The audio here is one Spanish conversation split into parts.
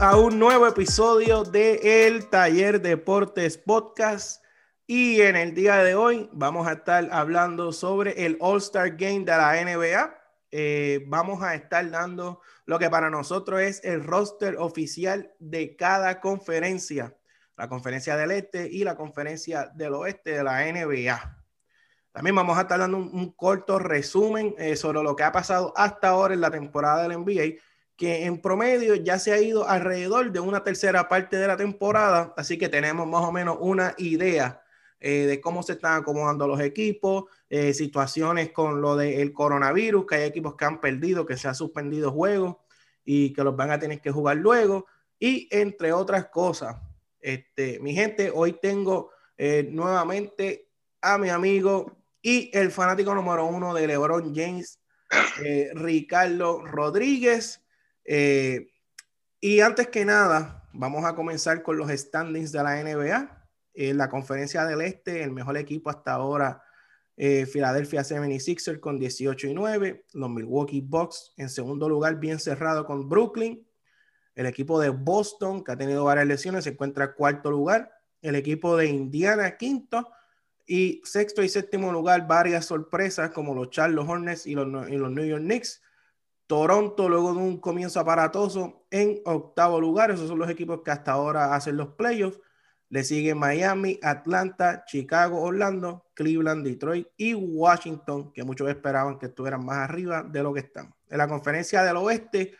a un nuevo episodio de El Taller Deportes Podcast. Y en el día de hoy vamos a estar hablando sobre el All-Star Game de la NBA. Eh, vamos a estar dando lo que para nosotros es el roster oficial de cada conferencia, la conferencia del este y la conferencia del oeste de la NBA. También vamos a estar dando un, corto resumen eh, sobre lo que ha pasado hasta ahora en la temporada del NBA que en promedio ya se ha ido alrededor de una tercera parte de la temporada, así que tenemos más o menos una idea eh, de cómo se están acomodando los equipos, eh, situaciones con lo del coronavirus, que hay equipos que han perdido, que se han suspendido juegos y que los van a tener que jugar luego, y entre otras cosas. Este, mi gente, hoy tengo eh, nuevamente a mi amigo y el fanático número uno de LeBron James, Ricardo Rodríguez. Eh, y antes que nada, vamos a comenzar con los standings de la NBA. En la conferencia del Este, el mejor equipo hasta ahora, eh, Philadelphia 76ers con 18 y 9. Los Milwaukee Bucks en segundo lugar, bien cerrado con Brooklyn. El equipo de Boston, que ha tenido varias lesiones, se encuentra en cuarto lugar. El equipo de Indiana, quinto. Y sexto y séptimo lugar, varias sorpresas como los Charlotte Hornets y los New York Knicks. Toronto, luego de un comienzo aparatoso, en octavo lugar. Esos son los equipos que hasta ahora hacen los playoffs. Le siguen Miami, Atlanta, Chicago, Orlando, Cleveland, Detroit y Washington, que muchos esperaban que estuvieran más arriba de lo que están. En la conferencia del oeste,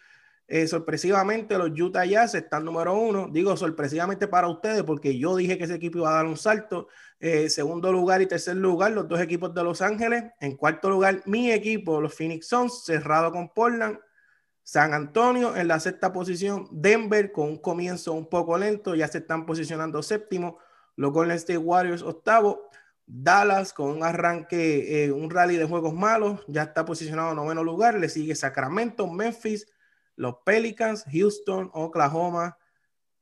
eh, sorpresivamente, los Utah Jazz están número uno. Digo sorpresivamente para ustedes porque yo dije que ese equipo iba a dar un salto. Eh, segundo lugar y tercer lugar, los dos equipos de Los Ángeles. En cuarto lugar, mi equipo, los Phoenix Suns, cerrado con Portland. San Antonio en la sexta posición. Denver con un comienzo un poco lento, ya se están posicionando séptimo. Los Golden State Warriors octavo. Dallas con un arranque, eh, un rally de juegos malos, ya está posicionado en noveno lugar. Le sigue Sacramento, Memphis los Pelicans, Houston, Oklahoma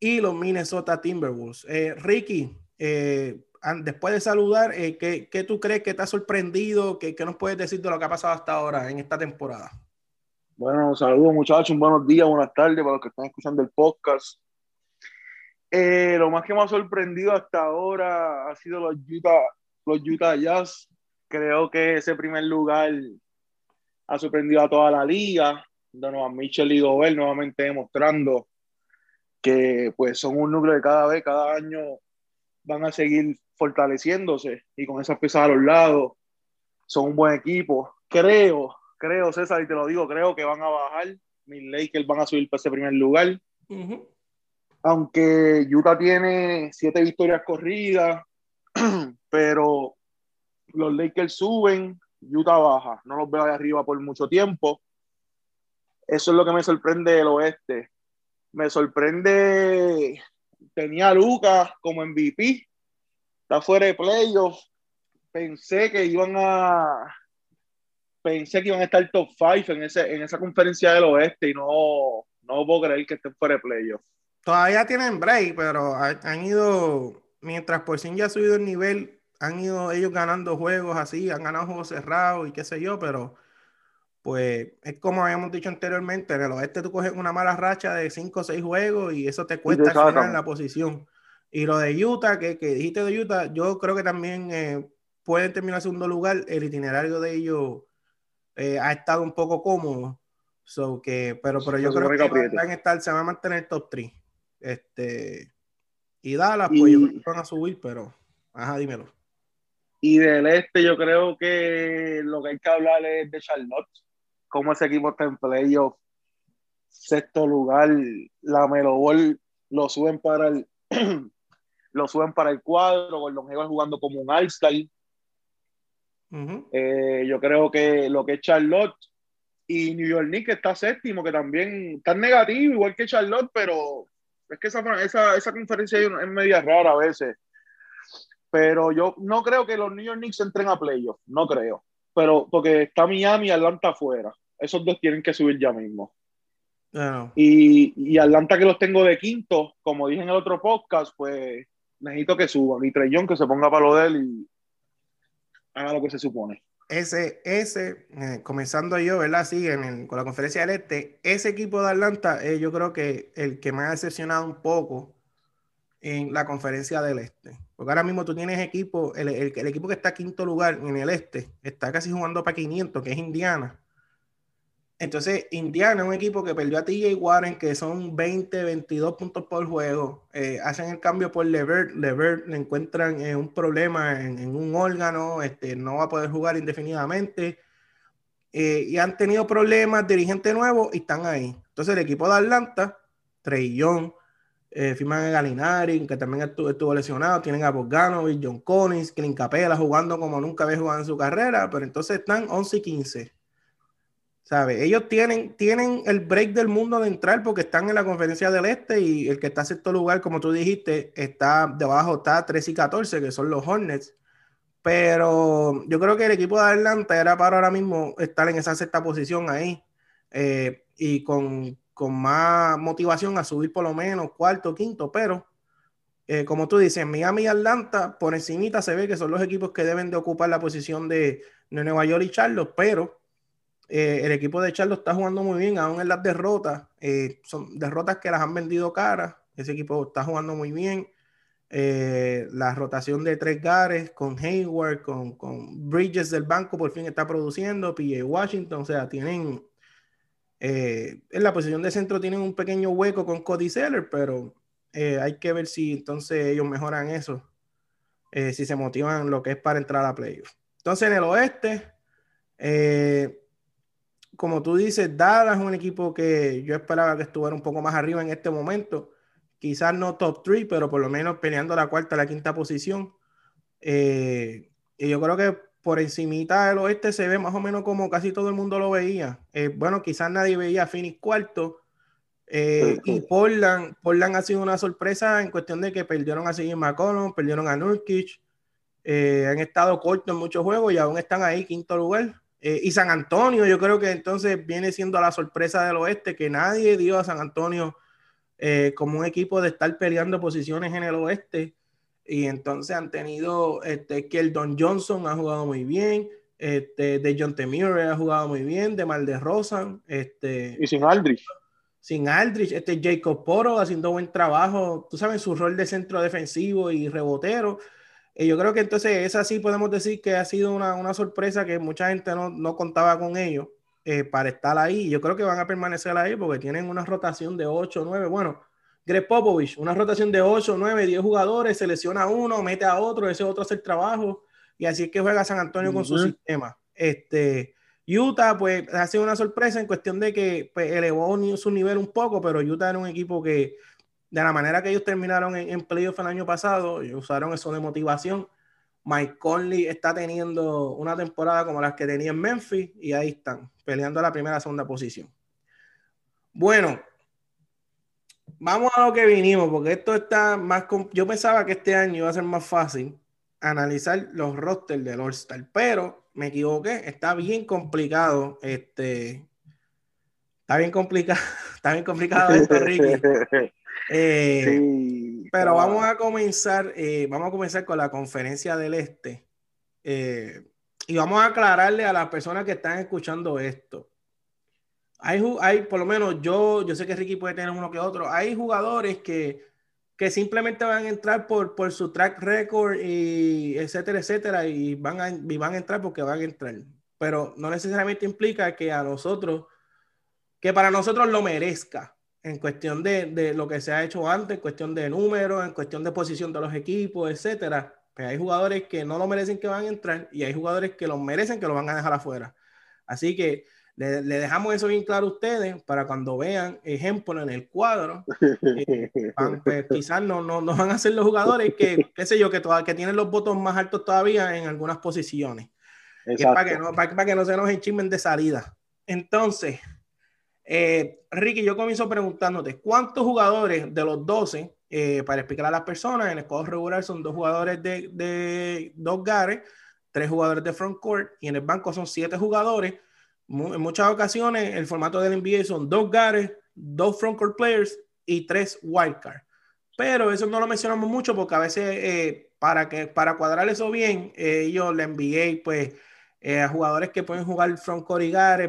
y los Minnesota Timberwolves. Eh, Ricky, eh, después de saludar, eh, ¿qué, tú crees que te ha sorprendido? ¿Qué, nos puedes decir de lo que ha pasado hasta ahora en esta temporada? Bueno, saludos muchachos, buenos días, buenas tardes para los que están escuchando el podcast. lo más que me ha sorprendido hasta ahora ha sido los Utah, los Utah Jazz. Creo que ese primer lugar ha sorprendido a toda la liga. Donovan Mitchell y Gobert nuevamente demostrando que pues son un núcleo de cada vez, cada año van a seguir fortaleciéndose y con esas piezas a los lados son un buen equipo. Creo, creo, César, y te lo digo, creo que van a bajar. Mis Lakers van a subir para ese primer lugar. Aunque Utah tiene siete victorias corridas, pero los Lakers suben, Utah baja. No los veo ahí arriba por mucho tiempo. Eso es lo que me sorprende del oeste. Me sorprende, tenía a Lucas como MVP, está fuera de playoffs. Pensé que iban a, pensé que iban a estar top 5 en, ese, en esa conferencia del oeste y no, no puedo creer que estén fuera de playoffs. Todavía tienen break, pero han ido, mientras por fin ya ha subido el nivel, han ido ellos ganando juegos así, han ganado juegos cerrados y qué sé yo, pero pues es como habíamos dicho anteriormente, en el oeste tú coges una mala racha de 5 o 6 juegos y eso te cuesta en la posición. Y lo de Utah, que, que, dijiste de Utah, yo creo que también eh, pueden terminar en segundo lugar. El itinerario de ellos eh, ha estado un poco cómodo. So que, pero, pero yo creo que van a estar, se van a mantener top 3. Este, y Dallas, pues yo creo que van a subir, pero ajá, dímelo. Y del este, yo creo que lo que hay que hablar es de Charlotte cómo ese equipo está en playoff, sexto lugar, la Melo Ball lo suben para el lo suben para el cuadro, Gordon Hayward jugando como un All-Star. Eh, yo creo que lo que es Charlotte y New York Knicks está séptimo, que también está negativo, igual que Charlotte, pero es que esa, esa, esa conferencia es media rara a veces. Pero yo no creo que los New York Knicks entren a playoff, no creo pero porque está Miami y Atlanta afuera. Esos dos tienen que subir ya mismo. Y, y, Atlanta que los tengo de quinto, como dije en el otro podcast, pues necesito que suban. Y Trellón que se ponga para lo de él y haga lo que se supone. ese, ese eh, comenzando yo, ¿verdad? Sí, en con la conferencia del Este, ese equipo de Atlanta, eh, yo creo que el que me ha decepcionado un poco en la conferencia del Este. Porque ahora mismo tú tienes equipo, el, el, equipo que está quinto lugar en el Este, está casi jugando para 500, que es Indiana. Entonces, Indiana es un equipo que perdió a TJ Warren, que son 20, 22 puntos por juego. Eh, hacen el cambio por Levert. Levert le encuentran eh, un problema en, un órgano, este, no va a poder jugar indefinidamente. Eh, y han tenido problemas, dirigente nuevo, y están ahí. Entonces, el equipo de Atlanta, Trey firman a Galinari, que también estuvo, lesionado. Tienen a Bogdanovich, John Collins, Clint Capela jugando como nunca había jugado en su carrera, pero entonces están 11 y 15 ¿Sabe? Ellos tienen, tienen el break del mundo de entrar porque están en la conferencia del este y el que está en sexto lugar, como tú dijiste, está debajo, está 13 y 14, que son los Hornets. Pero yo creo que el equipo de Atlanta era para ahora mismo estar en esa sexta posición ahí eh, y con, con, más motivación a subir por lo menos cuarto, quinto, pero eh, como tú dices, Miami y Atlanta por encimita se ve que son los equipos que deben de ocupar la posición de, Nueva York y Charlotte, pero eh, el equipo de Charlo está jugando muy bien, aún en las derrotas. Eh, son derrotas que las han vendido caras. Ese equipo está jugando muy bien. Eh, la rotación de tres gares con Hayward, con, con, Bridges del banco, por fin está produciendo. PJ Washington, o sea, tienen. En la posición de centro tienen un pequeño hueco con Cody Seller, pero hay que ver si entonces ellos mejoran eso. si se motivan lo que es para entrar a playoff. Entonces, en el oeste, eh, como tú dices, Dallas es un equipo que yo esperaba que estuviera un poco más arriba en este momento. Quizás no top 3, pero por lo menos peleando la cuarta, la quinta posición. Eh, y yo creo que por encimita del oeste se ve más o menos como casi todo el mundo lo veía. Eh, bueno, quizás nadie veía a Phoenix cuarto. Eh, y Portland, Portland ha sido una sorpresa en cuestión de que perdieron a Siggy McCollum, perdieron a Nurkic. han estado cortos en muchos juegos y aún están ahí, quinto lugar. Eh, y San Antonio, yo creo que entonces viene siendo la sorpresa del oeste, que nadie dio a San Antonio eh, como un equipo de estar peleando posiciones en el oeste. Y entonces han tenido este, que el Don Johnson ha jugado muy bien, este, de John Temure ha jugado muy bien, de Mal de Rosan. Este, y sin Aldrich. Sin Aldrich, este Jacob Poro haciendo buen trabajo, tú sabes, su rol de centro defensivo y rebotero yo creo que entonces esa sí podemos decir que ha sido una, una sorpresa que mucha gente no, no contaba con ellos eh, para estar ahí. Yo creo que van a permanecer ahí porque tienen una rotación de 8, 9. Bueno, Greg Popovich, una rotación de 8, 9, 10 jugadores, selecciona a uno, mete a otro, ese otro hace el trabajo. Y así es que juega San Antonio con su sistema. Este, Utah, pues ha sido una sorpresa en cuestión de que pues, elevó su nivel un poco, pero Utah era un equipo que de la manera que ellos terminaron en, en playoff el año pasado, usaron eso de motivación. Mike Conley está teniendo una temporada como las que tenía en Memphis y ahí están, peleando la primera segunda posición. Bueno, vamos a lo que vinimos, porque esto está más. Yo pensaba que este año iba a ser más fácil analizar los rosters del All-Star, pero me equivoqué, está bien complicado. Este, está bien complicado, está bien complicado esto, Ricky. Eh, pero vamos a comenzar, eh, vamos a comenzar con la conferencia del Este. Eh, y vamos a aclararle a las personas que están escuchando esto. Hay, hay, por lo menos yo, yo sé que Ricky puede tener uno que otro. Hay jugadores que, que simplemente van a entrar por, por su track record y etcétera, etcétera, y van a, y van a entrar porque van a entrar. Pero no necesariamente implica que a nosotros, que para nosotros lo merezca en cuestión de, de, lo que se ha hecho antes, en cuestión de números, en cuestión de posición de los equipos, etcétera. Pues hay jugadores que no lo merecen que van a entrar y hay jugadores que lo merecen que lo van a dejar afuera. Así que le, le dejamos eso bien claro a ustedes para cuando vean ejemplo en el cuadro. Eh, pues, quizás no, no, no, van a ser los jugadores que, qué sé yo, que, que tienen los votos más altos todavía en algunas posiciones. para que, no, para, para que no se nos enchismen de salida. Entonces, eh, Ricky, yo comienzo preguntándote, ¿cuántos jugadores de los 12, eh, para explicar a las personas, en el juego regular son dos jugadores de, de dos gares, tres jugadores de front court y en el banco son siete jugadores. En muchas ocasiones el formato del NBA son dos gares, dos front court players y tres wildcards. Pero eso no lo mencionamos mucho porque a veces eh, para, que, para cuadrar eso bien, ellos, la NBA, pues eh, jugadores que pueden jugar front court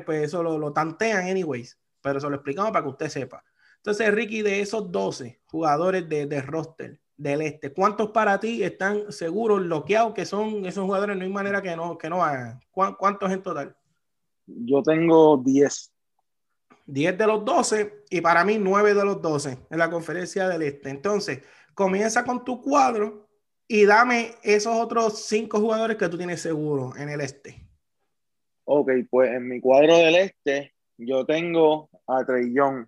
pues eso lo, lo, tantean anyways, pero se lo explicamos para que usted sepa. Entonces, Ricky, de esos 12 jugadores de, de roster del este, ¿cuántos para ti están seguros, bloqueados, que son esos jugadores? No hay manera que no, que no hagan. ¿Cuántos en total? Yo tengo 10. 10 de los 12 y para mí 9 de los 12 en la conferencia del este. Entonces, comienza con tu cuadro y dame esos otros 5 jugadores que tú tienes seguro en el este. Ok, pues en mi cuadro del este yo tengo a Trey Young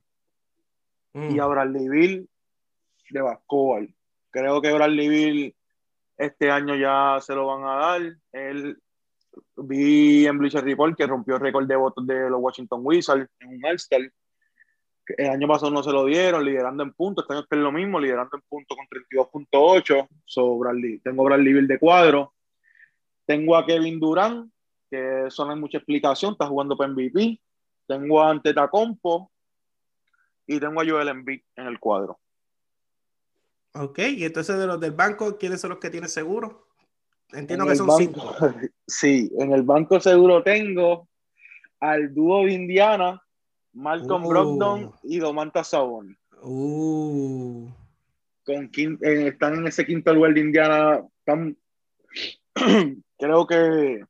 y mm. a Bradley Bill de Bascoal. Creo que Bradley Bill este año ya se lo van a dar. Él vi en Bleacher Report que rompió el récord de votos de los Washington Wizards en un All-Star. El año pasado no se lo dieron, liderando en puntos. Este año es lo mismo, liderando en puntos con 32.8. So, tengo Bradley Bill de cuadro. Tengo a Kevin Durant, que eso no mucha explicación, está jugando para MVP. Tengo a Antetokounmpo y tengo a Joel Embiid en el cuadro. Ok, y entonces de los del banco, ¿quiénes son los que tienen seguro? Entiendo que son cinco. Sí, en el banco seguro tengo al dúo de Indiana, Malcolm uh. Brogdon y Domantas Sabonis. Uh. Con eh, están en ese quinto lugar de Indiana. creo que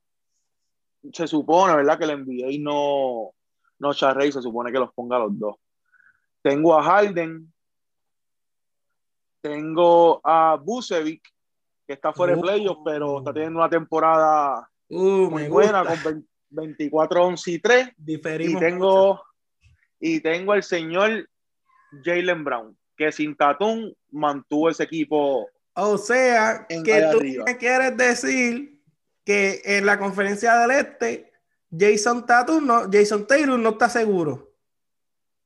se supone, ¿verdad? Que el NBA no, no charrey, se supone que los ponga a los dos. Tengo a Harden, tengo a Busevic que está fuera de playoffs, pero está teniendo una temporada uh, muy buena con 24, 11 y 3. y tengo, y tengo el señor Jalen Brown, que sin Tatum mantuvo ese equipo. O sea, que tú me quieres decir que en la conferencia del Este, Jason Tatum no, Jason Taylor no está seguro.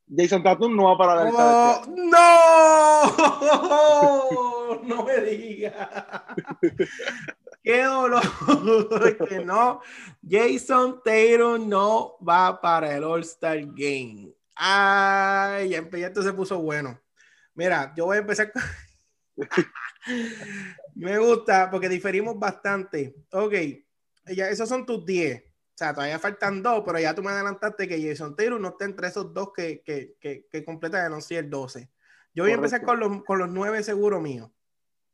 Jason Tatum no va para la oh, ¡No! No me digas. ¡Qué dolor! que no. Jason Tatum no va para el All-Star Game. Ay, ya esto se puso bueno. Mira, yo voy a empezar con... Me gusta porque diferimos bastante. Ok, ya, esos son tus 10. O sea, todavía faltan dos, pero ya tú me adelantaste que Jason Taylor no está entre esos dos que, que, que, que completan el 12. Yo voy a empezar con los, con los nueve seguros míos.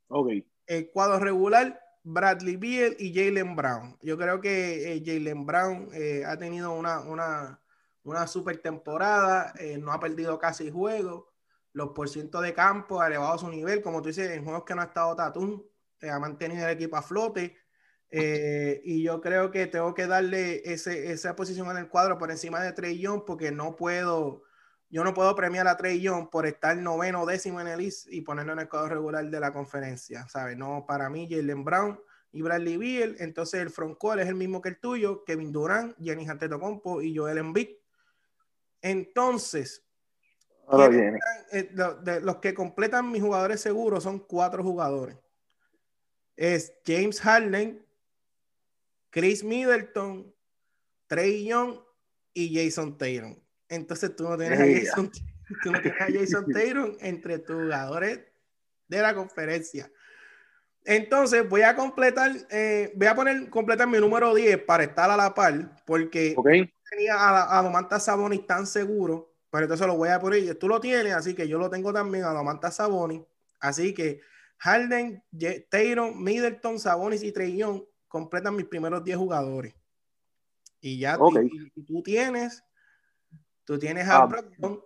Ok. El cuadro regular, Bradley Beal y Jalen Brown. Yo creo que eh, Jalen Brown eh, ha tenido una, una, una super temporada, eh, no ha perdido casi juego. Los porcientos de campo ha elevado su nivel, como tú dices, en juegos que no ha estado Tatum, ha mantenido el equipo a flote. Eh, y yo creo que tengo que darle ese, esa posición en el cuadro por encima de Trey Young porque no puedo, yo no puedo premiar a Trey Young por estar noveno décimo en el East y ponerlo en el cuadro regular de la conferencia, ¿sabes? No, para mí Jalen Brown y Bradley Beal, entonces el frontcourt es el mismo que el tuyo, Kevin Durant, Giannis Antetokounmpo y Joel Embiid. Entonces, eh, los que completan mis jugadores seguros son cuatro jugadores. Es James Harden, Chris Middleton, Trey Young y Jason Taylor. Entonces tú no tienes, a, Jason, tú no tienes a Jason Taylor entre tus jugadores de la conferencia. Entonces voy a completar, eh, voy a poner completar mi número 10 para estar a la par, porque tenía a, a Domantas Sabonis tan seguro, pero entonces lo voy a poner, tú lo tienes, así que yo lo tengo también a Domantas Sabonis, así que Harden, Taylor, Middleton, Sabonis y Trey Young completan mis primeros 10 jugadores. Y ya tú, tienes, tú tienes a ah,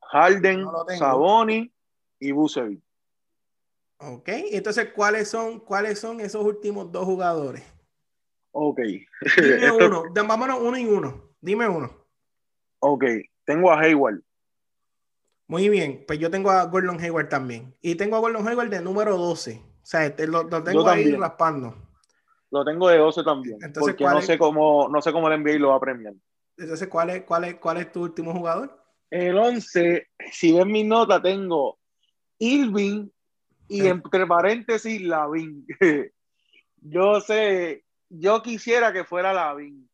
Harden, Saboni y Busevic. Ok, entonces, ¿cuáles son, ¿cuáles son esos últimos dos jugadores? Ok. Dime uno, vámonos uno y uno. Dime uno. Ok, tengo a Hayward. Muy bien, pues yo tengo a Gordon Hayward también. Y tengo a Gordon Hayward de número 12. O sea, lo, tengo ahí raspando. Lo tengo de 12 también. Entonces, porque no sé cómo, no sé cómo el NBA lo va a premiar. Entonces, ¿cuál es, cuál es, cuál es tu último jugador? El 11, si ven mi nota, tengo Irving y entre paréntesis Lavin. yo sé, yo quisiera que fuera Lavin,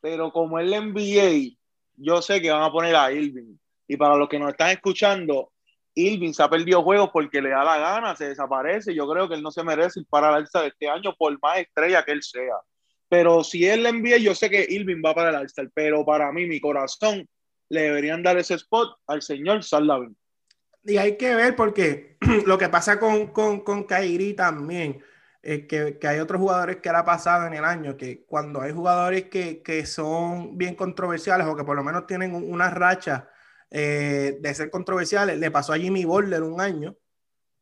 pero como es el NBA, yo sé que van a poner a Irving. Y para los que nos están escuchando, Irving se ha perdido juegos porque le da la gana, se desaparece. Yo creo que él no se merece ir para la alza de este año, por más estrella que él sea. Pero si él le envía, yo sé que Irving va para el All-Star, pero para mí, mi corazón, le deberían dar ese spot al señor Salavin. Y hay que ver porque lo que pasa con, con, con Kairi también, es que, que, hay otros jugadores que le ha pasado en el año, que cuando hay jugadores que, que son bien controversiales o que por lo menos tienen una racha eh, de ser controversiales, le pasó a Jimmy Butler un año,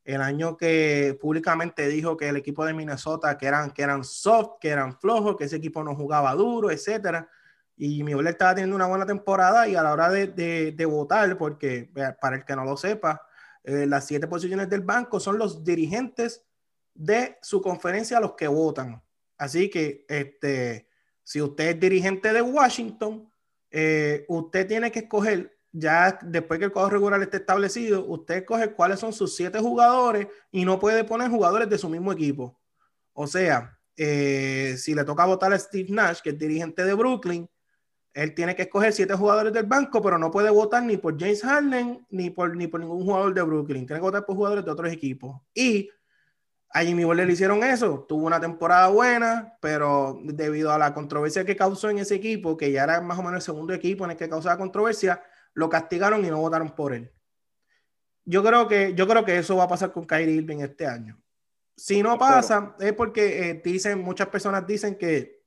el año que públicamente dijo que el equipo de Minnesota que eran, que eran soft, que eran flojos, que ese equipo no jugaba duro, etcétera. Y mi estaba teniendo una buena temporada y a la hora de, de, votar, porque para el que no lo sepa, eh, las siete posiciones del banco son los dirigentes de su conferencia los que votan. Así que este, si usted es dirigente de Washington, eh, usted tiene que escoger ya después que el cuadro regular esté establecido, usted coge cuáles son sus siete jugadores y no puede poner jugadores de su mismo equipo. O sea, eh, si le toca votar a Steve Nash, que es dirigente de Brooklyn, él tiene que escoger siete jugadores del banco, pero no puede votar ni por James Harden ni por, ni por ningún jugador de Brooklyn. Tiene que votar por jugadores de otros equipos. Y a Jimmy Butler le hicieron eso. Tuvo una temporada buena, pero debido a la controversia que causó en ese equipo, que ya era más o menos el segundo equipo en el que causaba controversia, lo castigaron y no votaron por él. Yo creo que, yo creo que eso va a pasar con Kyrie Irving este año. Si no pasa, es porque eh, dicen, muchas personas dicen que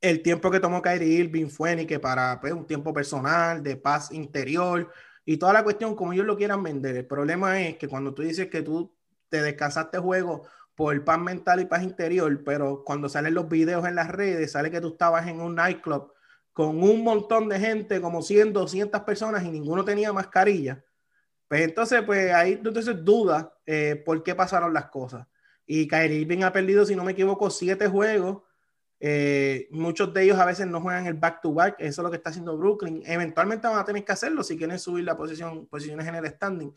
el tiempo que tomó Kyrie Irving fue ni que para pues, un tiempo personal, de paz interior y toda la cuestión como ellos lo quieran vender. El problema es que cuando tú dices que tú te descansaste juego por paz mental y paz interior, pero cuando salen los videos en las redes, sale que tú estabas en un nightclub con un montón de gente, como 100, 200 personas y ninguno tenía mascarilla, pues entonces, pues ahí entonces duda eh, por qué pasaron las cosas. Y Kyrie Irving ha perdido, si no me equivoco, siete juegos. Eh, muchos de ellos a veces no juegan el back-to-back. Eso es lo que está haciendo Brooklyn. Eventualmente van a tener que hacerlo si quieren subir la posición, posiciones en el standing.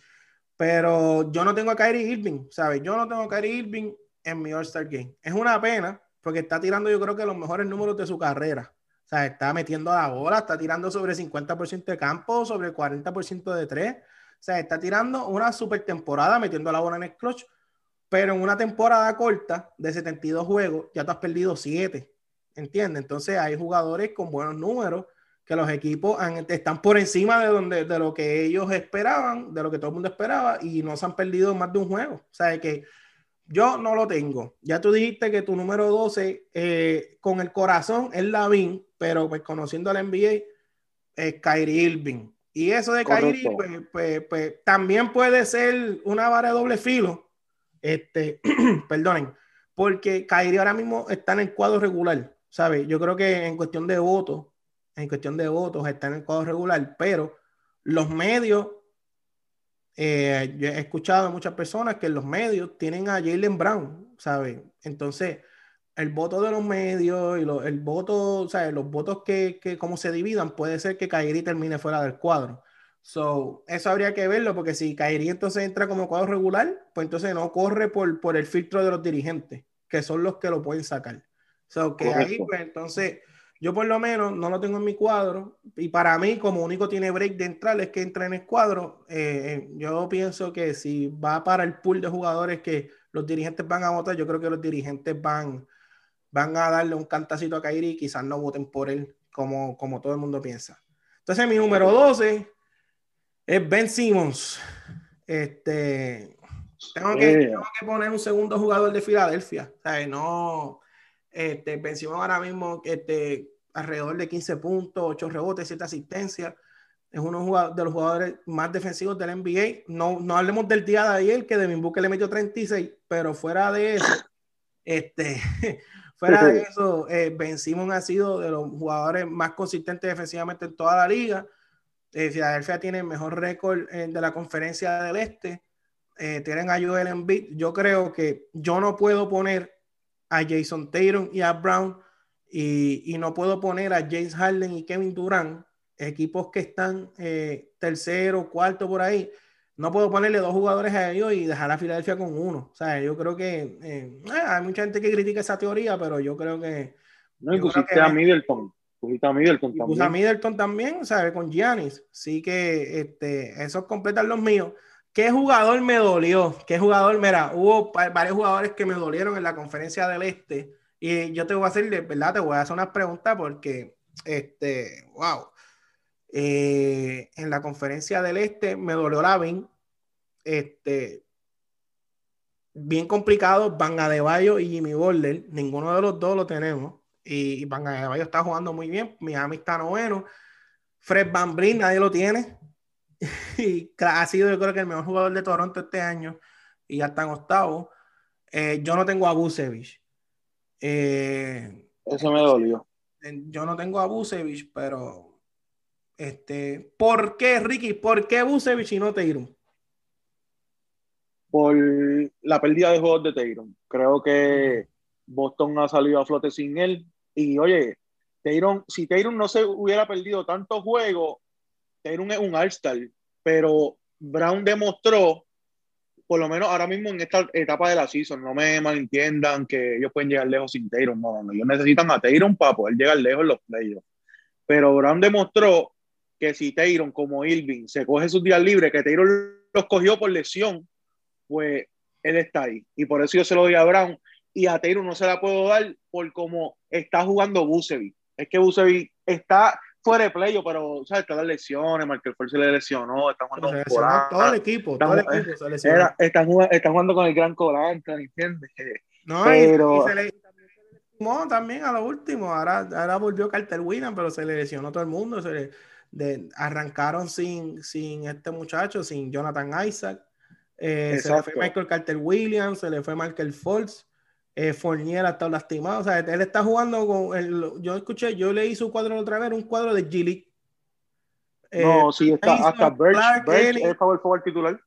Pero yo no tengo a Kyrie Irving, ¿sabes? Yo no tengo a Kyrie Irving en mi All-Star Game. Es una pena porque está tirando yo creo que los mejores números de su carrera. O sea, está metiendo la bola, está tirando sobre 50% de campo, sobre 40% de tres. O sea, está tirando una super temporada metiendo la bola en el clutch, pero en una temporada corta de 72 juegos ya tú has perdido 7. ¿Entiendes? Entonces hay jugadores con buenos números que los equipos están por encima de, donde, de lo que ellos esperaban, de lo que todo el mundo esperaba, y no se han perdido más de un juego. O sea, que yo no lo tengo. Ya tú dijiste que tu número 12 eh, con el corazón es Lavin, pero pues conociendo al NBA es Kyrie Irving. Y eso de Kyrie, pues, pues, pues, también puede ser una vara de doble filo. Este, perdonen, porque Kyrie ahora mismo está en el cuadro regular, ¿sabes? Yo creo que en cuestión de votos, en cuestión de votos está en el cuadro regular, pero los medios eh, yo he escuchado a muchas personas que los medios tienen a Jalen Brown, ¿sabes? Entonces, el voto de los medios y el voto, o los votos que, que como se dividan, puede ser que Kairi termine fuera del cuadro. So, eso habría que verlo, porque si Kairi entonces entra como cuadro regular, pues entonces no corre por, por el filtro de los dirigentes, que son los que lo pueden sacar. So, que ahí, pues entonces yo por lo menos no lo tengo en mi cuadro y para mí como único tiene break de entrar es que entra en el cuadro. Eh, eh, yo pienso que si va para el pool de jugadores que los dirigentes van a votar, yo creo que los dirigentes van, van a darle un cantacito a Kairi y quizás no voten por él como, como todo el mundo piensa. Entonces mi número 12 es Ben Simmons. Este, tengo que, tengo que poner un segundo jugador de Filadelfia. O sea, no este, Ben ahora mismo este, alrededor de 15 puntos, 8 rebotes, 7 asistencias. Es uno de los jugadores más defensivos del NBA. No, no hablemos del día de ayer, que Devin Booker le metió 36, pero fuera de eso, este, fuera de eso, eh, Ben Simon ha sido de los jugadores más consistentes defensivamente en toda la liga. Eh, Filadelfia tiene el mejor récord eh, de la conferencia del este. Eh, tienen a Joel Embiid. Yo creo que yo no puedo poner a Jason Tatum y a Brown y, no puedo poner a James Harden y Kevin Durant, equipos que están eh, tercero, cuarto por ahí. No puedo ponerle dos jugadores a ellos y dejar a Filadelfia con uno. O sea, yo creo que eh, eh, hay mucha gente que critica esa teoría, pero yo creo que. No, y pusiste a Middleton. Pusiste a Middleton también. a Middleton también, ¿sabes? Con Giannis. Sí que este, esos completan los míos. ¿Qué jugador me dolió? ¿Qué jugador? Mira, hubo varios jugadores que me dolieron en la conferencia del Este Y yo te voy a hacer, ¿verdad? Te voy a hacer unas preguntas porque, este, wow. Eh, en la conferencia del Este me dolió la. Este, bien complicado, Van Adebayo y Jimmy Butler. Ninguno de los dos lo tenemos. Y, Van Adebayo está jugando muy bien. Miami está noveno. Fred Van Vliet, nadie lo tiene. y ha sido, yo creo que el mejor jugador de Toronto este año. Y ya está en octavo. Eh, yo no tengo a Busevich. Eh, Eso me dolió. Yo no tengo a Busevich, pero este, ¿por qué, Ricky? ¿Por qué Busevich y no Teirum? Por la pérdida de juegos de Teirum. Creo que Boston ha salido a flote sin él. Y oye, Teiron, si Teirum no se hubiera perdido tantos juegos, Teirum es un All-Star. Pero Brown demostró por lo menos ahora mismo en esta etapa de la season, no me malentiendan que ellos pueden llegar lejos sin Tayron, no, no, ellos necesitan a Tayron para poder llegar lejos en los playoffs. Pero Brown demostró que si Tayron como Irving se coge sus días libres, que Tayron los cogió por lesión, pues él está ahí. Y por eso yo se lo doy a Brown. Y a Tayron no se la puedo dar por cómo está jugando Busevic. Es que Busevic está, fuera de playo, pero ¿sabes? todas las lesiones, Michael Ford se le lesionó, están jugando con Colanta. Todo el equipo, todo el equipo se lesionó. están, jugando, con el gran Colanta, ¿entiendes? No, pero... y, se le también a lo último. Ahora, ahora volvió Carter Winnan, pero se le lesionó todo el mundo. Se le, de, arrancaron sin, sin este muchacho, sin Jonathan Isaac. Eh, se le fue Michael Carter Williams, se le fue Michael Forbes eh, Fournier está lastimado. O sea, él está jugando con. El, yo escuché, yo leí su cuadro otra vez, un cuadro de Gilly. Eh, no, sí, está hasta Birch, Birch es el favor titular.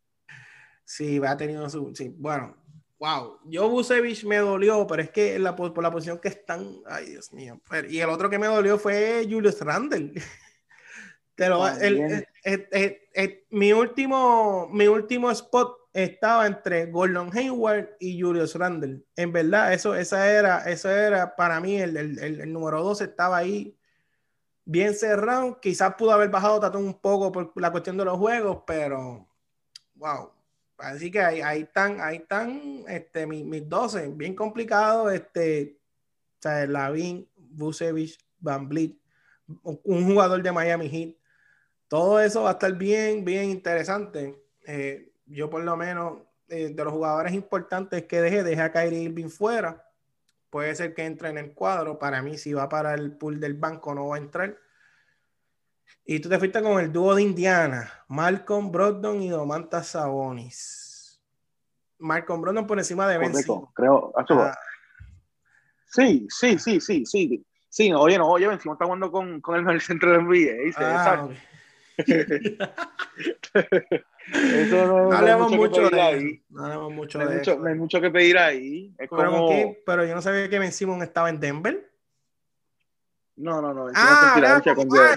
Sí, ha tenido su. Sí, bueno, wow. Yo Busevich me dolió, pero es que la, por la posición que están. Ay, Dios mío. Y el otro que me dolió fue Julius Randle. Pero el, mi, último, mi último spot estaba entre Gordon Hayward y Julius Randle. En verdad, eso, esa era, eso era para mí el, número 2 estaba ahí bien cerrado. Quizás pudo haber bajado tatón un poco por la cuestión de los juegos, pero wow. Así que ahí, ahí están, ahí están este, mis, mis 12, bien complicado. Este, o sea, Lavin, Busevich, Van Vliet, un jugador de Miami Heat. Todo eso va a estar bien, bien interesante. Eh, yo por lo menos eh, de los jugadores importantes que dejé, dejé a Kyrie Irving fuera. Puede ser que entre en el cuadro. Para mí, si va para el pool del banco, no va a entrar. Y tú te fuiste con el dúo de Indiana, Malcolm Brogdon y Domantas Sabonis. Malcolm Brogdon por encima de Ben creo. Ah. Sí, sí, sí, sí, sí. Sí, oye, no, oye, Ben está jugando con, con el, centro de NBA. Ah, no, hablemos mucho de ahí. No hablemos mucho no de mucho, No hay mucho que pedir ahí. Es pero, como... pero yo no sabía que Ben Simon estaba en Denver. No, no, no. Ah, no, con ah,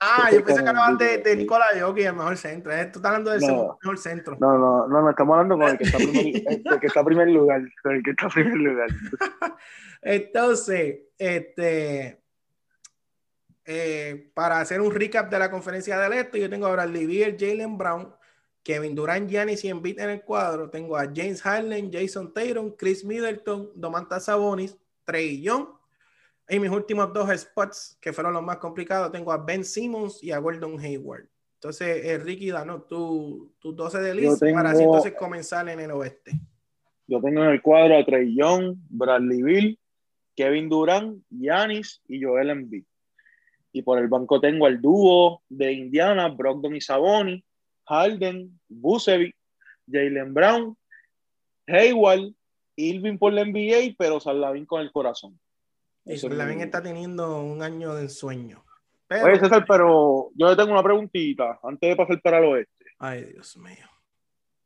Ah, yo pensé que hablaban de, de Nicolás Jokic, el mejor centro. Tú estás hablando del no, mejor centro. No, no, no, no, estamos hablando con el que está primer, el que está primer lugar. el que está primer lugar. Entonces, este eh, para hacer un recap de la conferencia del este, yo tengo a Bradley Beal, Jalen Brown, Kevin Durant, Giannis y Embiid en el cuadro. Tengo a James Harden, Jason Tatum, Chris Middleton, Domantas Sabonis, Trey Young. En mis últimos dos spots, que fueron los más complicados, tengo a Ben Simmons y a Gordon Hayward. Entonces, eh, Ricky, danos tus tu 12 de lista para así entonces comenzar en el oeste. Yo tengo en el cuadro a Trey Young, Bradley Bill, Kevin Durant, Giannis y Joel Embiid. Y por el banco tengo el dúo de Indiana, Brogdon y Saboni, Harden, Busevic, Jalen Brown, Hayward, Irving por la NBA, pero Salavin con el corazón. Y Salavin está teniendo un año de ensueño. Pero... Oye, César, pero yo le tengo una preguntita antes de pasar para el oeste. Ay, Dios mío.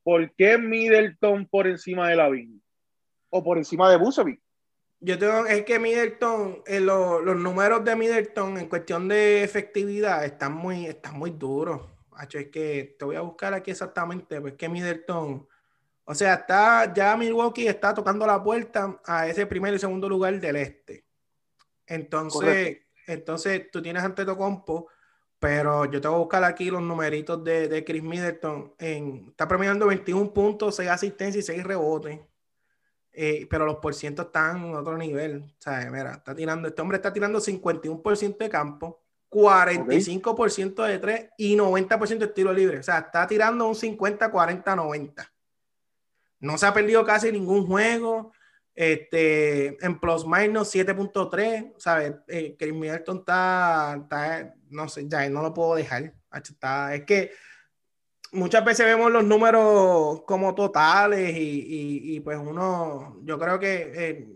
¿Por qué Middleton por encima de Lavin? ¿O por encima de Busevic? Yo tengo, es que Middleton, eh, los números de Middleton en cuestión de efectividad están muy, están muy duros. es que te voy a buscar aquí exactamente, pues que Middleton, o sea, está, ya Milwaukee está tocando la puerta a ese primer y segundo lugar del este. Entonces, entonces tú tienes ante Tocompo, pero yo te voy a buscar aquí los numeritos de, de Chris Middleton. En, está promediando 21 puntos, 6 asistencias y 6 rebotes eh, pero los porcientos están en otro nivel. O sea, mira, está tirando, este hombre está tirando 51% de campo, 45% de 3 y 90% de tiro libre. O sea, está tirando un 50, 40, 90. No se ha perdido casi ningún juego. Este, en plus minus 7.3, ¿sabes? Eh, Chris Middleton está, está, no sé, ya no lo puedo dejar. Está, es que muchas veces vemos los números como totales y, y, pues uno, yo creo que eh,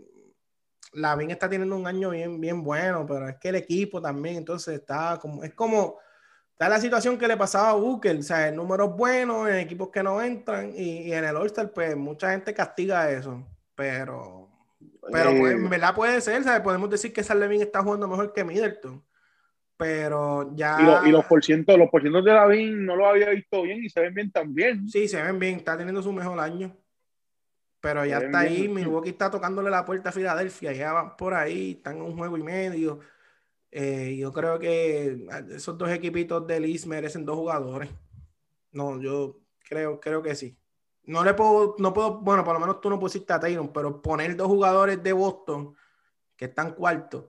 Lavín está teniendo un año bien, bien bueno, pero es que el equipo también, entonces está como, es como, está la situación que le pasaba a Booker, o sea, números buenos en equipos que no entran y, en el All-Star, pues mucha gente castiga eso, pero, pero pues, en verdad puede ser, ¿sabes? Podemos decir que Levin está jugando mejor que Middleton pero ya... Y, los porcientos, los porcientos de David no lo había visto bien y se ven bien también. Sí, se ven bien, está teniendo su mejor año. Pero ya está ahí, Milwaukee está tocándole la puerta a Filadelfia, ya van por ahí, están en un juego y medio. Eh, yo creo que esos dos equipitos de Liz merecen dos jugadores. No, yo creo, creo que sí. No le puedo, no puedo, bueno, por lo menos tú no pusiste a Taylor, pero poner dos jugadores de Boston que están cuartos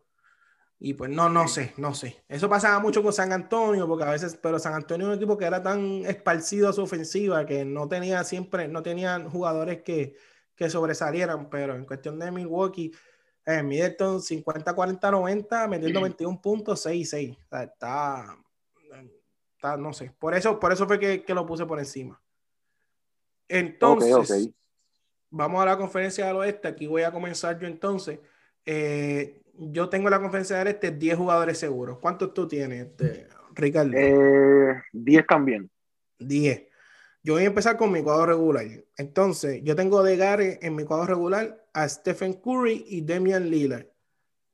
y pues no, no sé, no sé. Eso pasaba mucho con San Antonio, porque a veces, pero San Antonio es un equipo que era tan esparcido a su ofensiva que no tenía siempre, no tenían jugadores que, que sobresalieran, pero en cuestión de Milwaukee, eh, Middleton 50, 40, 90, metiendo 21 puntos, 6, 6. O sea, está, está, no sé. Por eso, por eso fue que, que lo puse por encima. Entonces, vamos a la conferencia del oeste. Aquí voy a comenzar yo entonces. Eh, yo tengo la conferencia de este 10 jugadores seguros. ¿Cuántos tú tienes, este, Ricardo? 10 eh, también. 10. Yo voy a empezar con mi cuadro regular. Entonces, yo tengo de Gare en mi cuadro regular a Stephen Curry y Damian Lillard.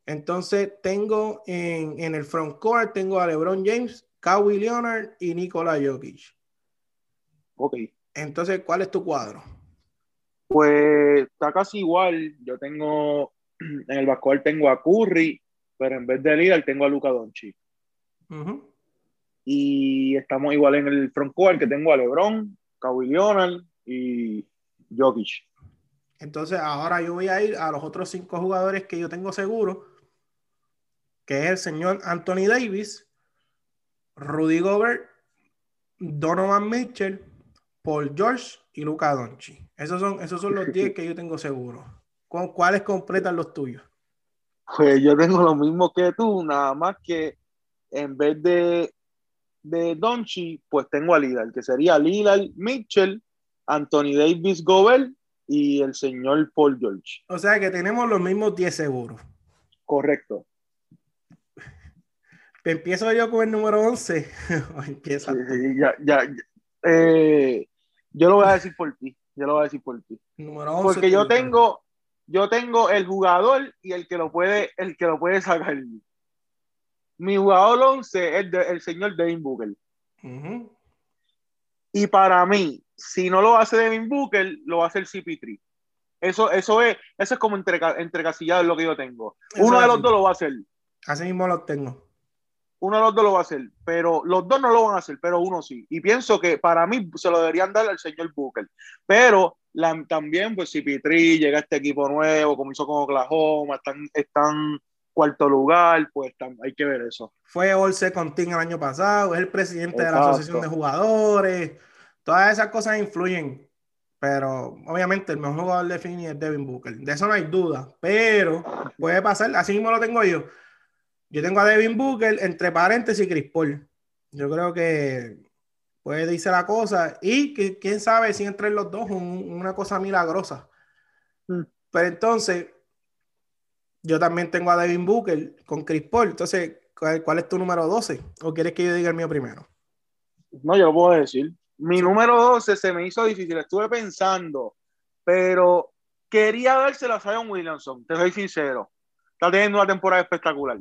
Entonces, tengo en, en el front court, tengo a LeBron James, Kawhi Leonard y Nikola Jokic. Ok. Entonces, ¿cuál es tu cuadro? Pues está casi igual. Yo tengo en el backcourt tengo a Curry, pero en vez de líder tengo a Luca Doncic. Y estamos igual en el frontcourt que tengo a LeBron, Kawhi Leonard y Jokic. Entonces ahora yo voy a ir a los otros cinco jugadores que yo tengo seguro, que es el señor Anthony Davis, Rudy Gobert, Donovan Mitchell, Paul George y Luca Doncic. Esos son, esos son los 10 que yo tengo seguro. ¿Cuáles completan los tuyos? Pues yo tengo lo mismo que tú, nada más que en vez de, de Donchi, pues tengo a Lillard, que sería Lillard, Mitchell, Anthony Davis Gobel y el señor Paul George. O sea que tenemos los mismos 10 seguros. Correcto. Empiezo yo con el número 11. Empieza. ya, ya, eh, yo lo voy a decir por ti. Yo lo voy a decir por ti. Número 11 Porque yo tengo, yo tengo el jugador y el que lo puede, el que lo puede sacar. Mi jugador 11 es el señor Devin Booker. Y para mí, si no lo hace Devin Booker, lo va a hacer CP3. Eso, eso es, eso es como entre, entrecasillado lo que yo tengo. Uno de los dos lo va a hacer. Así mismo lo tengo. Uno de los dos lo va a hacer, pero los dos no lo van a hacer, pero uno sí. Y pienso que para mí se lo deberían dar al señor Booker. Pero también, pues si Pitri llega a este equipo nuevo, como hizo con Oklahoma, están, están cuarto lugar, pues hay que ver eso. Fue All Second Team el año pasado, es el presidente de la Asociación de Jugadores, todas esas cosas influyen, pero obviamente el mejor jugador de Fini es Devin Booker, de eso no hay duda, pero puede pasar, así mismo lo tengo yo. Yo tengo a Devin Booker entre paréntesis y Chris Paul. Yo creo que puede dice la cosa y que, quién sabe si entre los dos una cosa milagrosa. Mm. Pero entonces, yo también tengo a Devin Booker con Chris Paul. Entonces, ¿cuál, es tu número 12? ¿O quieres que yo diga el mío primero? No, yo lo puedo decir. Mi número 12 se me hizo difícil. Estuve pensando, pero quería dárselo a Zion Williamson. Te soy sincero. Está teniendo una temporada espectacular,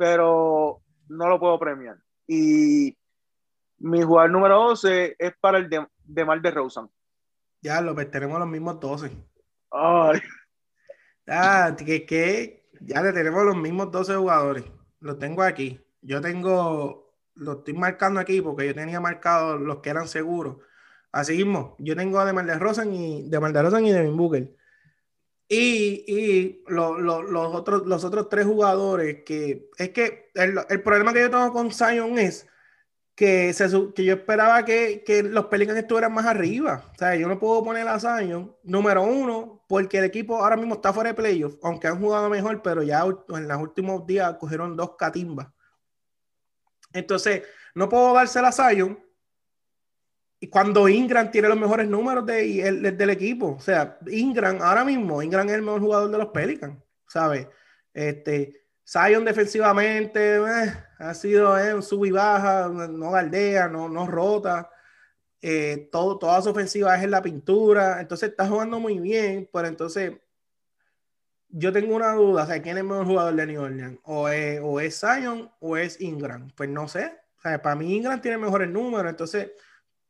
pero no lo puedo premiar. Y mi jugador número 12 es para el de, de Mar de Rosen. Ya, López, tenemos los mismos 12. Ay. Ya, que, que ya le tenemos los mismos 12 jugadores. Lo tengo aquí. Yo tengo, lo estoy marcando aquí porque yo tenía marcado los que eran seguros. Así mismo, yo tengo a de Mar de Rosen y de Mar de Rosen y Devin Booker. Y, y los, otros, los otros tres jugadores que es que el, el, problema que yo tengo con Zion es que, se, que yo esperaba que, que, los Pelicans estuvieran más arriba. O sea, yo no puedo poner a Zion número uno porque el equipo ahora mismo está fuera de playoff, aunque han jugado mejor, pero ya en los últimos días cogieron dos catimbas. Entonces, no puedo dársela a Zion cuando Ingram tiene los mejores números de, el, del equipo. O sea, Ingram, ahora mismo, Ingram es el mejor jugador de los Pelicans, ¿sabes? Este, Zion defensivamente eh, ha sido eh, sub y baja, no galdea, no, no rota. Eh, todo, toda su ofensiva es en la pintura. Entonces está jugando muy bien, pero entonces yo tengo una duda, o sea, ¿quién es el mejor jugador de New Orleans? ¿O es, o es Zion o es Ingram? Pues no sé. O sea, para mí Ingram tiene mejores números, entonces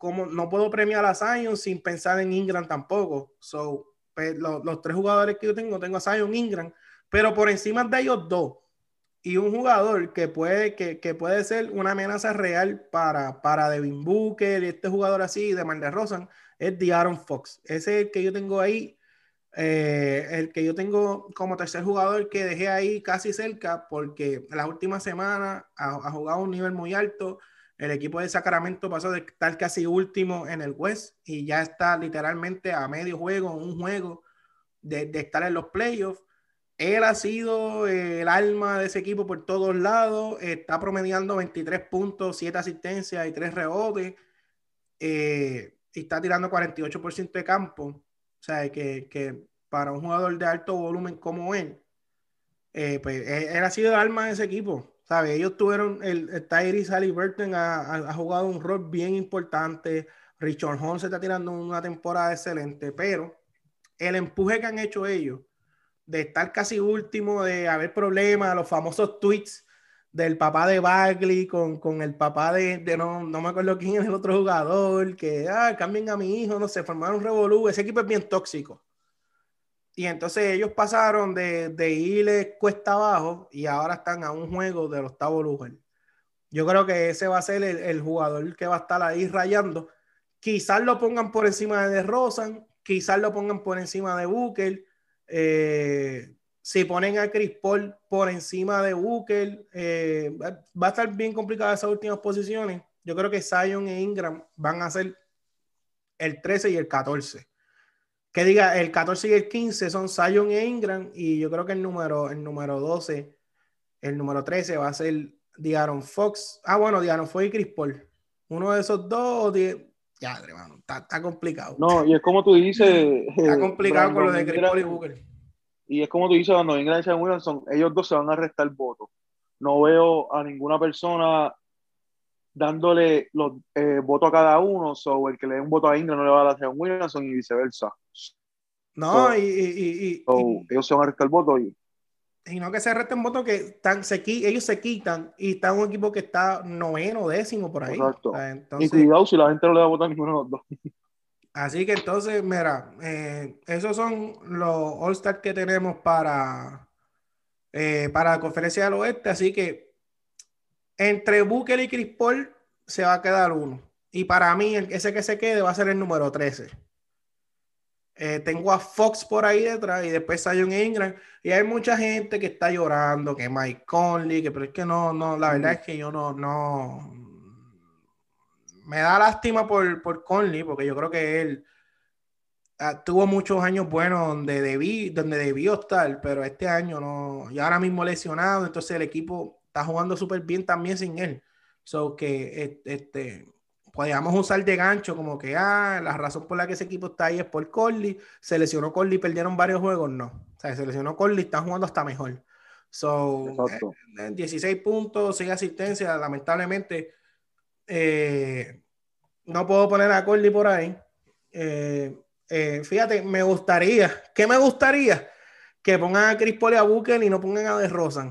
como no puedo premiar a Zion sin pensar en Ingram tampoco. So, pues, los, tres jugadores que yo tengo, tengo a Zion Ingram, pero por encima de ellos dos. Y un jugador que puede, que, que puede ser una amenaza real para, para Devin Booker, este jugador así, de Mar Rosan, es de Aaron Fox. Ese es el que yo tengo ahí, eh, el que yo tengo como tercer jugador que dejé ahí casi cerca, porque las últimas semanas ha, ha jugado un nivel muy alto el equipo de Sacramento pasó de estar casi último en el West y ya está literalmente a medio juego, un juego de, estar en los playoffs. Él ha sido el alma de ese equipo por todos lados. Está promediando 23 puntos, 7 asistencias y 3 rebotes. Eh, y está tirando 48% de campo. O sea, que, para un jugador de alto volumen como él, eh, pues él ha sido el alma de ese equipo. Ellos tuvieron, el, el Tyrese Halliburton ha, ha, jugado un rol bien importante. Richard Holmes está tirando una temporada excelente, pero el empuje que han hecho ellos de estar casi último, de haber problemas, los famosos tweets del papá de Bagley con, con el papá de, de, no, no me acuerdo quién es el otro jugador, que ah, cambien a mi hijo, no sé, formaron un revolú. Ese equipo es bien tóxico. Y entonces ellos pasaron de, de irle cuesta abajo y ahora están a un juego del octavo lugar. Yo creo que ese va a ser el, jugador que va a estar ahí rayando. Quizás lo pongan por encima de Rosan, quizás lo pongan por encima de Booker. Eh, si ponen a Chris Paul por encima de Booker, eh, va a estar bien complicada esas últimas posiciones. Yo creo que Zion e Ingram van a ser el 13 y el 14 que diga el 14 y el 15 son Zion e Ingram y yo creo que el número, el número 12, el número 13 va a ser Diaron Fox. Ah, bueno, Diaron Fox y Chris Paul. Uno de esos dos, ya, hermano, está, está, complicado. No, y es como tú dices. Está complicado con lo de Chris Paul y Booker. Y es como tú dices, cuando Ingram y Williamson, ellos dos se van a restar votos. No veo a ninguna persona dándole los eh, votos a cada uno, o el que le dé un voto a Ingram no le va a dar a Zion Williamson y viceversa. No, y, y, ellos se van a restar el voto y, y no que se resten votos que están, se, ellos se quitan y está un equipo que está noveno, décimo por ahí. Exacto. y cuidado si la gente no le va a votar a ninguno de los dos. Así que entonces, mira, eh, esos son los All-Stars que tenemos para, eh, para la conferencia del oeste. Así que entre Booker y Chris Paul se va a quedar uno. Y para mí, ese que se quede va a ser el número 13. Eh, tengo a Fox por ahí detrás y después Zion Ingram. Y hay mucha gente que está llorando, que Mike Conley, que pero es que no, no, la verdad es que yo no, no. Me da lástima por, por Conley, porque yo creo que él ah, tuvo muchos años buenos donde, debí, donde debió estar, pero este año no. Y ahora mismo lesionado, entonces el equipo está jugando súper bien también sin él. So que este podíamos usar de gancho como que, ah, la razón por la que ese equipo está ahí es por Corley. Se lesionó Corley, perdieron varios juegos, no. O sea, se lesionó Corley, están jugando hasta mejor. So, 16 eh, puntos, 6 asistencias, lamentablemente. Eh, no puedo poner a Corley por ahí. Eh, fíjate, me gustaría, ¿qué me gustaría? Que pongan a Chris Paul y a Booker y no pongan a DeRozan.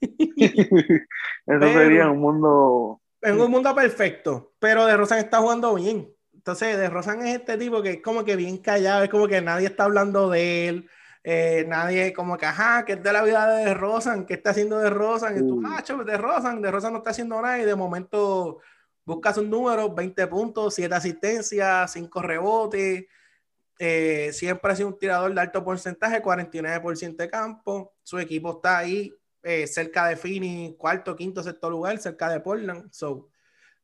Eso sería un mundo en un mundo perfecto, pero De Rosan está jugando bien. Entonces, De Rosan es este tipo que es como que bien callado, es como que nadie está hablando de él, eh, nadie como que, ajá, que es de la vida de De Rosan, ¿qué está haciendo De Rosan? Y tú, ah, De Rosan, De Rosan no está haciendo nada y de momento buscas un número, 20 puntos, 7 asistencias, 5 rebotes. eh, siempre ha sido un tirador de alto porcentaje, 49% de campo. Su equipo está ahí eh, cerca de Fini, cuarto, quinto, sexto lugar, cerca de Portland. So,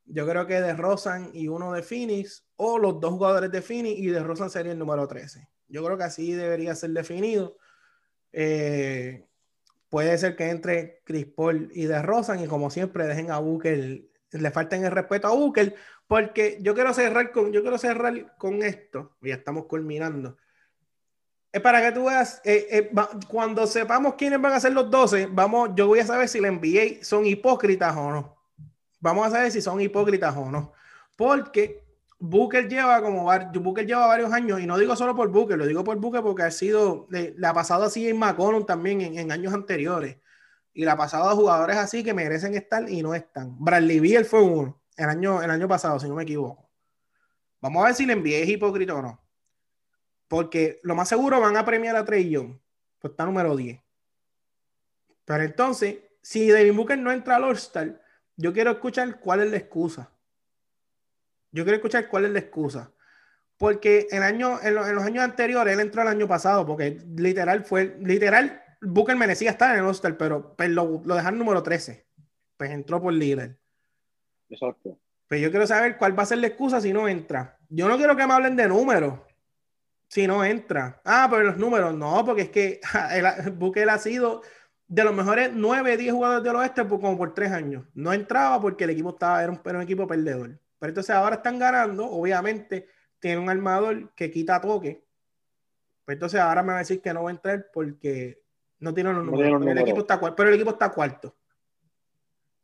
yo creo que de Rosan y uno de Phoenix, o los dos jugadores de Phoenix y de Rosan sería el número 13. Yo creo que así debería ser definido. Eh, puede ser que entre Chris Paul y de Rosan y como siempre dejen a Booker, le falten el respeto a Booker, porque yo quiero cerrar con, yo quiero cerrar con esto, ya estamos culminando. Es para que tú veas, eh, eh, cuando sepamos quiénes van a ser los 12, vamos, yo voy a saber si la NBA son hipócritas o no. Vamos a saber si son hipócritas o no. Porque Booker lleva como Booker lleva varios años, y no digo solo por Booker, lo digo por Booker porque ha sido, le, ha pasado así en McCollum también en, años anteriores. Y le ha pasado a jugadores así que merecen estar y no están. Bradley Beal fue uno el año, el año pasado, si no me equivoco. Vamos a ver si le envié es hipócrita o no. Porque lo más seguro van a premiar a Trey Young. Pues está número 10. Pero entonces, si David Booker no entra al All-Star, yo quiero escuchar cuál es la excusa. Yo quiero escuchar cuál es la excusa. Porque en, año, en, los, años anteriores, él entró el año pasado, porque literal fue, literal, Booker merecía estar en el All-Star, pero, pues, lo, lo dejaron número 13. Pues entró por líder. Exacto. Pero yo quiero saber cuál va a ser la excusa si no entra. Yo no quiero que me hablen de números. Si no entra. Ah, pero los números. No, porque es que el, Booker ha sido de los mejores 9, 10 jugadores del oeste por, como por tres años. No entraba porque el equipo estaba, era un, equipo perdedor. Pero entonces ahora están ganando. Obviamente tiene un armador que quita toque. Pues entonces ahora me va a decir que no va a entrar porque no tiene los números. el equipo está, pero el equipo está cuarto.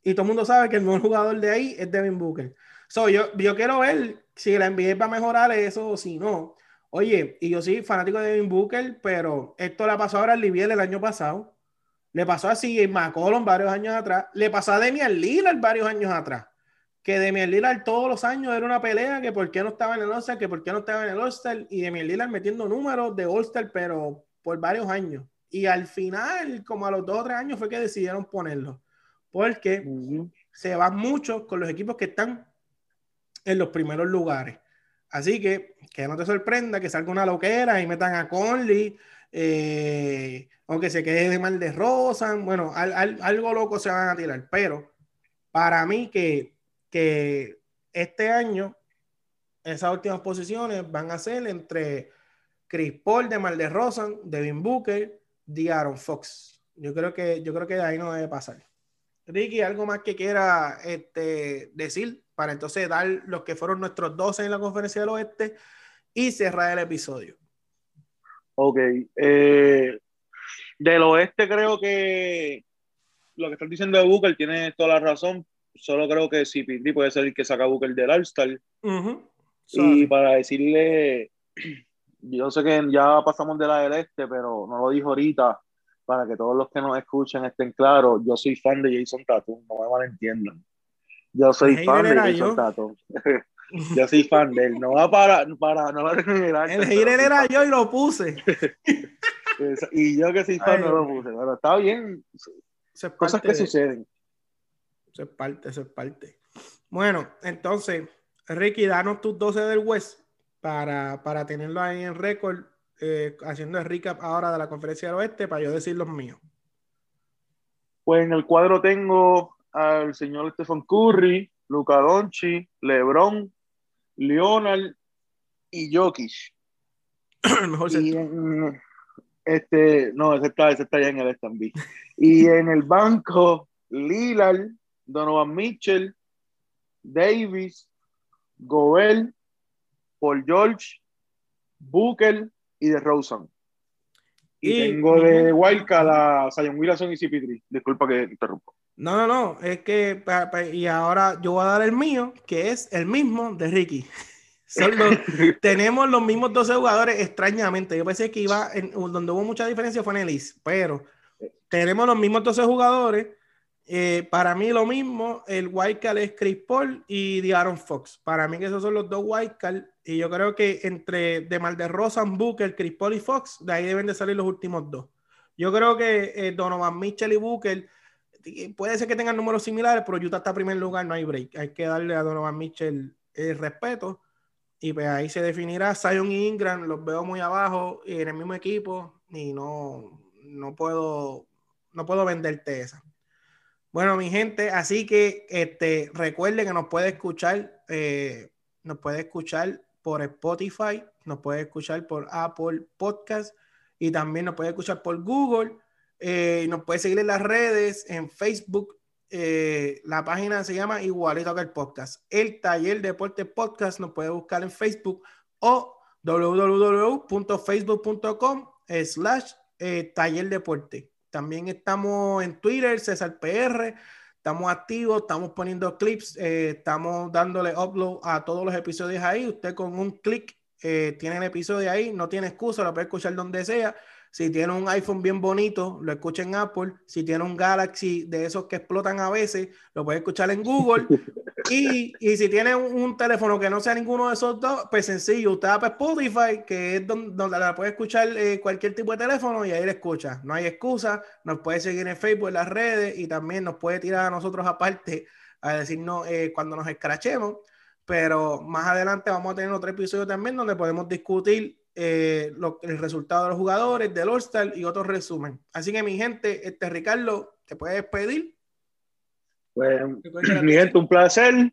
Y todo el mundo sabe que el mejor jugador de ahí es Devin Booker. So, yo, yo quiero ver si la NBA va a mejorar eso o si no. Oye, y yo sí, fanático de Devin Booker, pero esto le pasó ahora a Liviel el año pasado. Le pasó así en McCollum varios años atrás. Le pasó a Demian Lillard varios años atrás. Que Demian Lillard todos los años era una pelea que por qué no estaba en el All-Star, que por qué no estaba en el All-Star. Y Demian Lillard metiendo números de All-Star, pero por varios años. Y al final, como a los dos o tres años, fue que decidieron ponerlo porque se van mucho con los equipos que están en los primeros lugares. Así que que no te sorprenda que salga una loquera y metan a Conley, eh, aunque se quede de mal de Rosan, bueno, algo loco se van a tirar, pero para mí que, que este año esas últimas posiciones van a ser entre Chris Paul de Mal de Rosan, Devin Booker, de Aaron Fox. Yo creo que yo creo que ahí no debe pasar. Ricky, ¿algo más que quiera este, decir para entonces dar los que fueron nuestros 12 en la conferencia del oeste y cerrar el episodio? Ok. Eh, del oeste creo que lo que estás diciendo de Booker tiene toda la razón. Solo creo que CP3 puede ser el que saca Booker del All-Star. Y para decirle, yo sé que ya pasamos de la del este, pero no lo dijo ahorita para que todos los que nos escuchen estén claros, yo soy fan de Jason Tatum, no me malentiendan. Yo soy fan de Jason Tatum. yo soy fan de él, no va para, para no va a El hater era yo y lo puse. y yo que soy fan no lo puse, pero está bien. Cosas que suceden. Eso es parte, eso es parte. Bueno, entonces, Ricky, danos tus 12 del West para, para tenerlo ahí en récord eh, haciendo el recap ahora de la conferencia del oeste para yo decir los míos. Pues en el cuadro tengo al señor Stephen Curry, Luca Donchi, LeBron, Leonard y Jokic. mejor este, no, ese está, ese está ya en el también. y en el banco, Lillard, Donovan Mitchell, Davis, Gobel, Paul George, Booker, y de Rosen. Y, tengo de Wildcard a Zion Wilson y CP3. Disculpa que interrumpo. No, no, no. Es que, y ahora yo voy a dar el mío, que es el mismo de Ricky. tenemos los mismos 12 jugadores, extrañamente. Yo pensé que iba, en, donde hubo mucha diferencia fue en el pero tenemos los mismos 12 jugadores eh, para mí lo mismo, el wildcard es Chris Paul y de Aaron Fox. Para mí que esos son los dos wildcards y yo creo que entre de Rosan, Booker, Chris Paul y Fox, de ahí deben de salir los últimos dos. Yo creo que eh, Donovan Mitchell y Booker puede ser que tengan números similares, pero Utah está en primer lugar, no hay break. Hay que darle a Donovan Mitchell el respeto. y pues ahí se definirá. Zion y Ingram los veo muy abajo en el mismo equipo y no, no puedo no puedo venderte esa. Bueno, mi gente, así que este, recuerde que nos puede escuchar, eh, nos puede escuchar por Spotify, nos puede escuchar por Apple Podcast y también nos puede escuchar por Google. Eh, nos puede seguir en las redes, en Facebook. Eh, la página se llama igualito que el podcast. El Taller Deporte Podcast nos puede buscar en Facebook o www.facebook.com slash Taller Deporte. También estamos en Twitter, César PR. Estamos activos, estamos poniendo clips, eh, estamos dándole upload a todos los episodios ahí. Usted con un clic eh, tiene el episodio ahí, no tiene excusa, lo puede escuchar donde sea. Si tiene un iPhone bien bonito, lo escucha en Apple. Si tiene un Galaxy de esos que explotan a veces, lo puede escuchar en Google. y, y, si tiene un, teléfono que no sea ninguno de esos dos, pues sencillo, usted va para Spotify, que es donde, donde la puede escuchar eh, cualquier tipo de teléfono y ahí la escucha. No hay excusa, nos puede seguir en Facebook, en las redes y también nos puede tirar a nosotros aparte a decirnos eh, cuando nos escrachemos. Pero más adelante vamos a tener otro episodio también donde podemos discutir eh, el resultado de los jugadores, del All-Star y otro resumen. Así que mi gente, este Ricardo, ¿te puedes despedir? Pues, mi gente, un placer.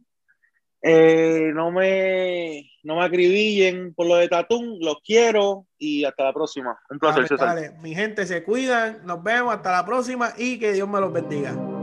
Eh, no, me, no me acribillen por lo de Tatún, los quiero y hasta la próxima. Un placer, Mi gente, se cuidan, nos vemos, hasta la próxima y que Dios me los bendiga.